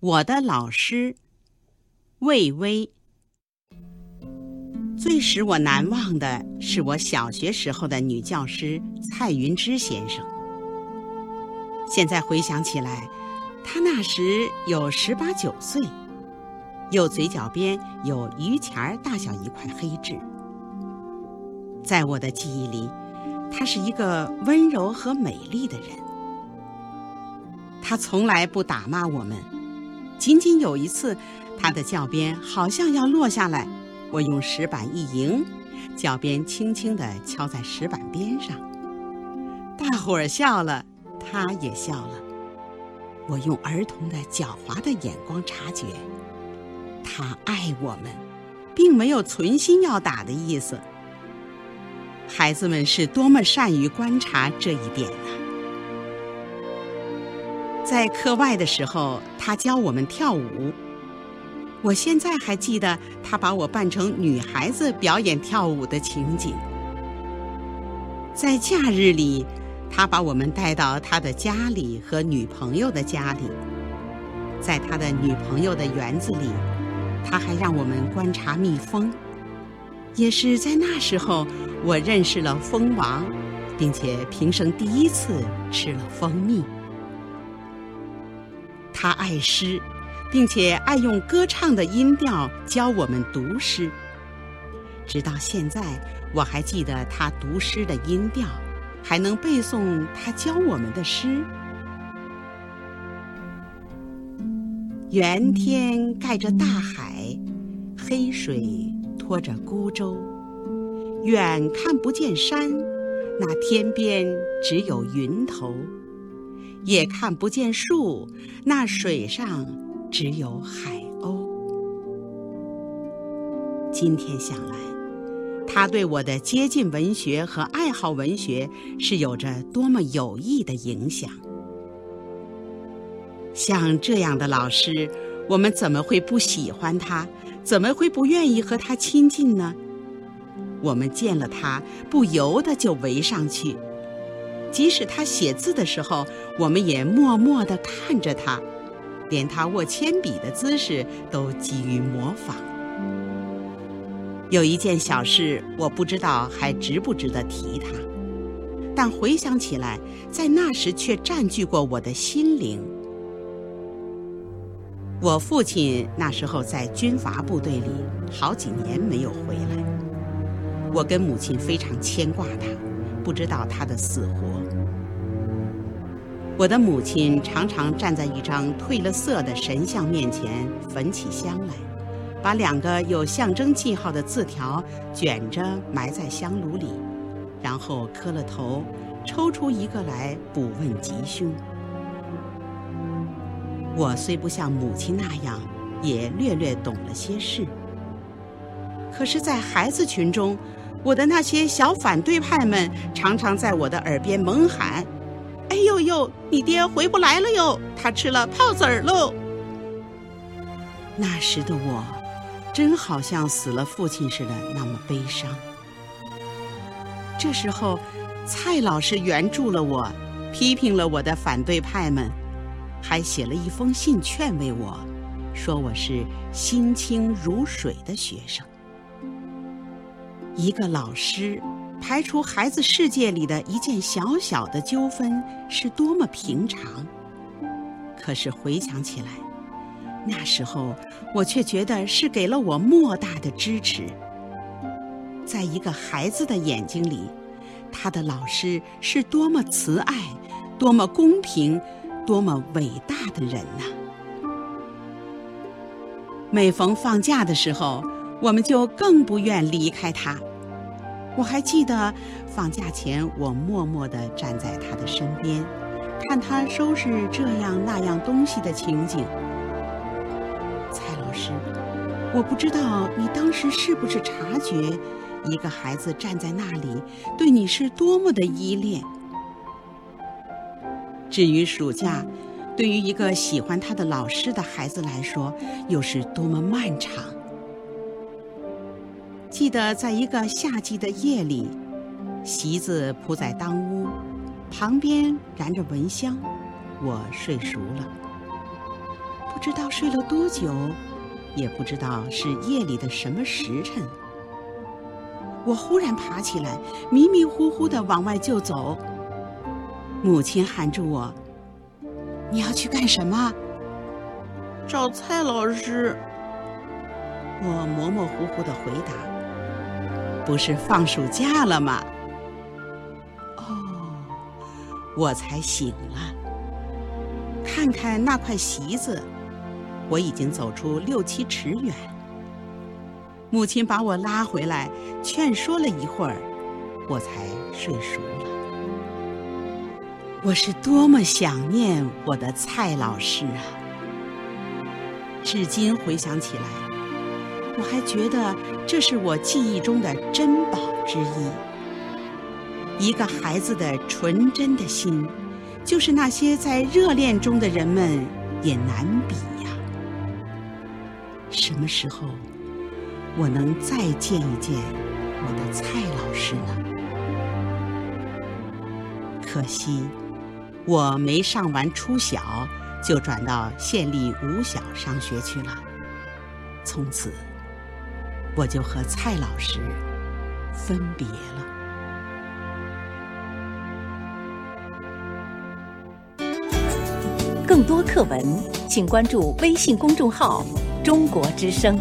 我的老师魏巍。最使我难忘的是我小学时候的女教师蔡云芝先生。现在回想起来，他那时有十八九岁，右嘴角边有榆钱儿大小一块黑痣。在我的记忆里，她是一个温柔和美丽的人。她从来不打骂我们，仅仅有一次，他的教鞭好像要落下来，我用石板一迎，教鞭轻轻地敲在石板边上，大伙儿笑了。他也笑了。我用儿童的狡猾的眼光察觉，他爱我们，并没有存心要打的意思。孩子们是多么善于观察这一点呢？在课外的时候，他教我们跳舞。我现在还记得他把我扮成女孩子表演跳舞的情景。在假日里。他把我们带到他的家里和女朋友的家里，在他的女朋友的园子里，他还让我们观察蜜蜂。也是在那时候，我认识了蜂王，并且平生第一次吃了蜂蜜。他爱诗，并且爱用歌唱的音调教我们读诗。直到现在，我还记得他读诗的音调。还能背诵他教我们的诗。圆天盖着大海，黑水拖着孤舟。远看不见山，那天边只有云头；也看不见树，那水上只有海鸥。今天想来。他对我的接近文学和爱好文学是有着多么有益的影响。像这样的老师，我们怎么会不喜欢他？怎么会不愿意和他亲近呢？我们见了他，不由得就围上去。即使他写字的时候，我们也默默地看着他，连他握铅笔的姿势都急于模仿。有一件小事，我不知道还值不值得提它，但回想起来，在那时却占据过我的心灵。我父亲那时候在军阀部队里，好几年没有回来，我跟母亲非常牵挂他，不知道他的死活。我的母亲常常站在一张褪了色的神像面前，焚起香来。把两个有象征记号的字条卷着埋在香炉里，然后磕了头，抽出一个来卜问吉凶。我虽不像母亲那样，也略略懂了些事。可是，在孩子群中，我的那些小反对派们常常在我的耳边猛喊：“哎呦呦，你爹回不来了哟，他吃了泡子儿喽！”那时的我。真好像死了父亲似的，那么悲伤。这时候，蔡老师援助了我，批评了我的反对派们，还写了一封信劝慰我，说我是心清如水的学生。一个老师排除孩子世界里的一件小小的纠纷是多么平常，可是回想起来。那时候，我却觉得是给了我莫大的支持。在一个孩子的眼睛里，他的老师是多么慈爱、多么公平、多么伟大的人呐！每逢放假的时候，我们就更不愿离开他。我还记得放假前，我默默地站在他的身边，看他收拾这样那样东西的情景。蔡老师，我不知道你当时是不是察觉，一个孩子站在那里，对你是多么的依恋。至于暑假，对于一个喜欢他的老师的孩子来说，又是多么漫长。记得在一个夏季的夜里，席子铺在当屋，旁边燃着蚊香，我睡熟了。不知道睡了多久，也不知道是夜里的什么时辰。我忽然爬起来，迷迷糊糊的往外就走。母亲喊住我：“你要去干什么？”找蔡老师。我模模糊糊的回答：“不是放暑假了吗？”哦，我才醒了。看看那块席子，我已经走出六七尺远。母亲把我拉回来，劝说了一会儿，我才睡熟了。我是多么想念我的蔡老师啊！至今回想起来，我还觉得这是我记忆中的珍宝之一。一个孩子的纯真的心，就是那些在热恋中的人们也难比呀。什么时候？我能再见一见我的蔡老师呢？可惜我没上完初小，就转到县立五小上学去了。从此，我就和蔡老师分别了。更多课文，请关注微信公众号“中国之声”。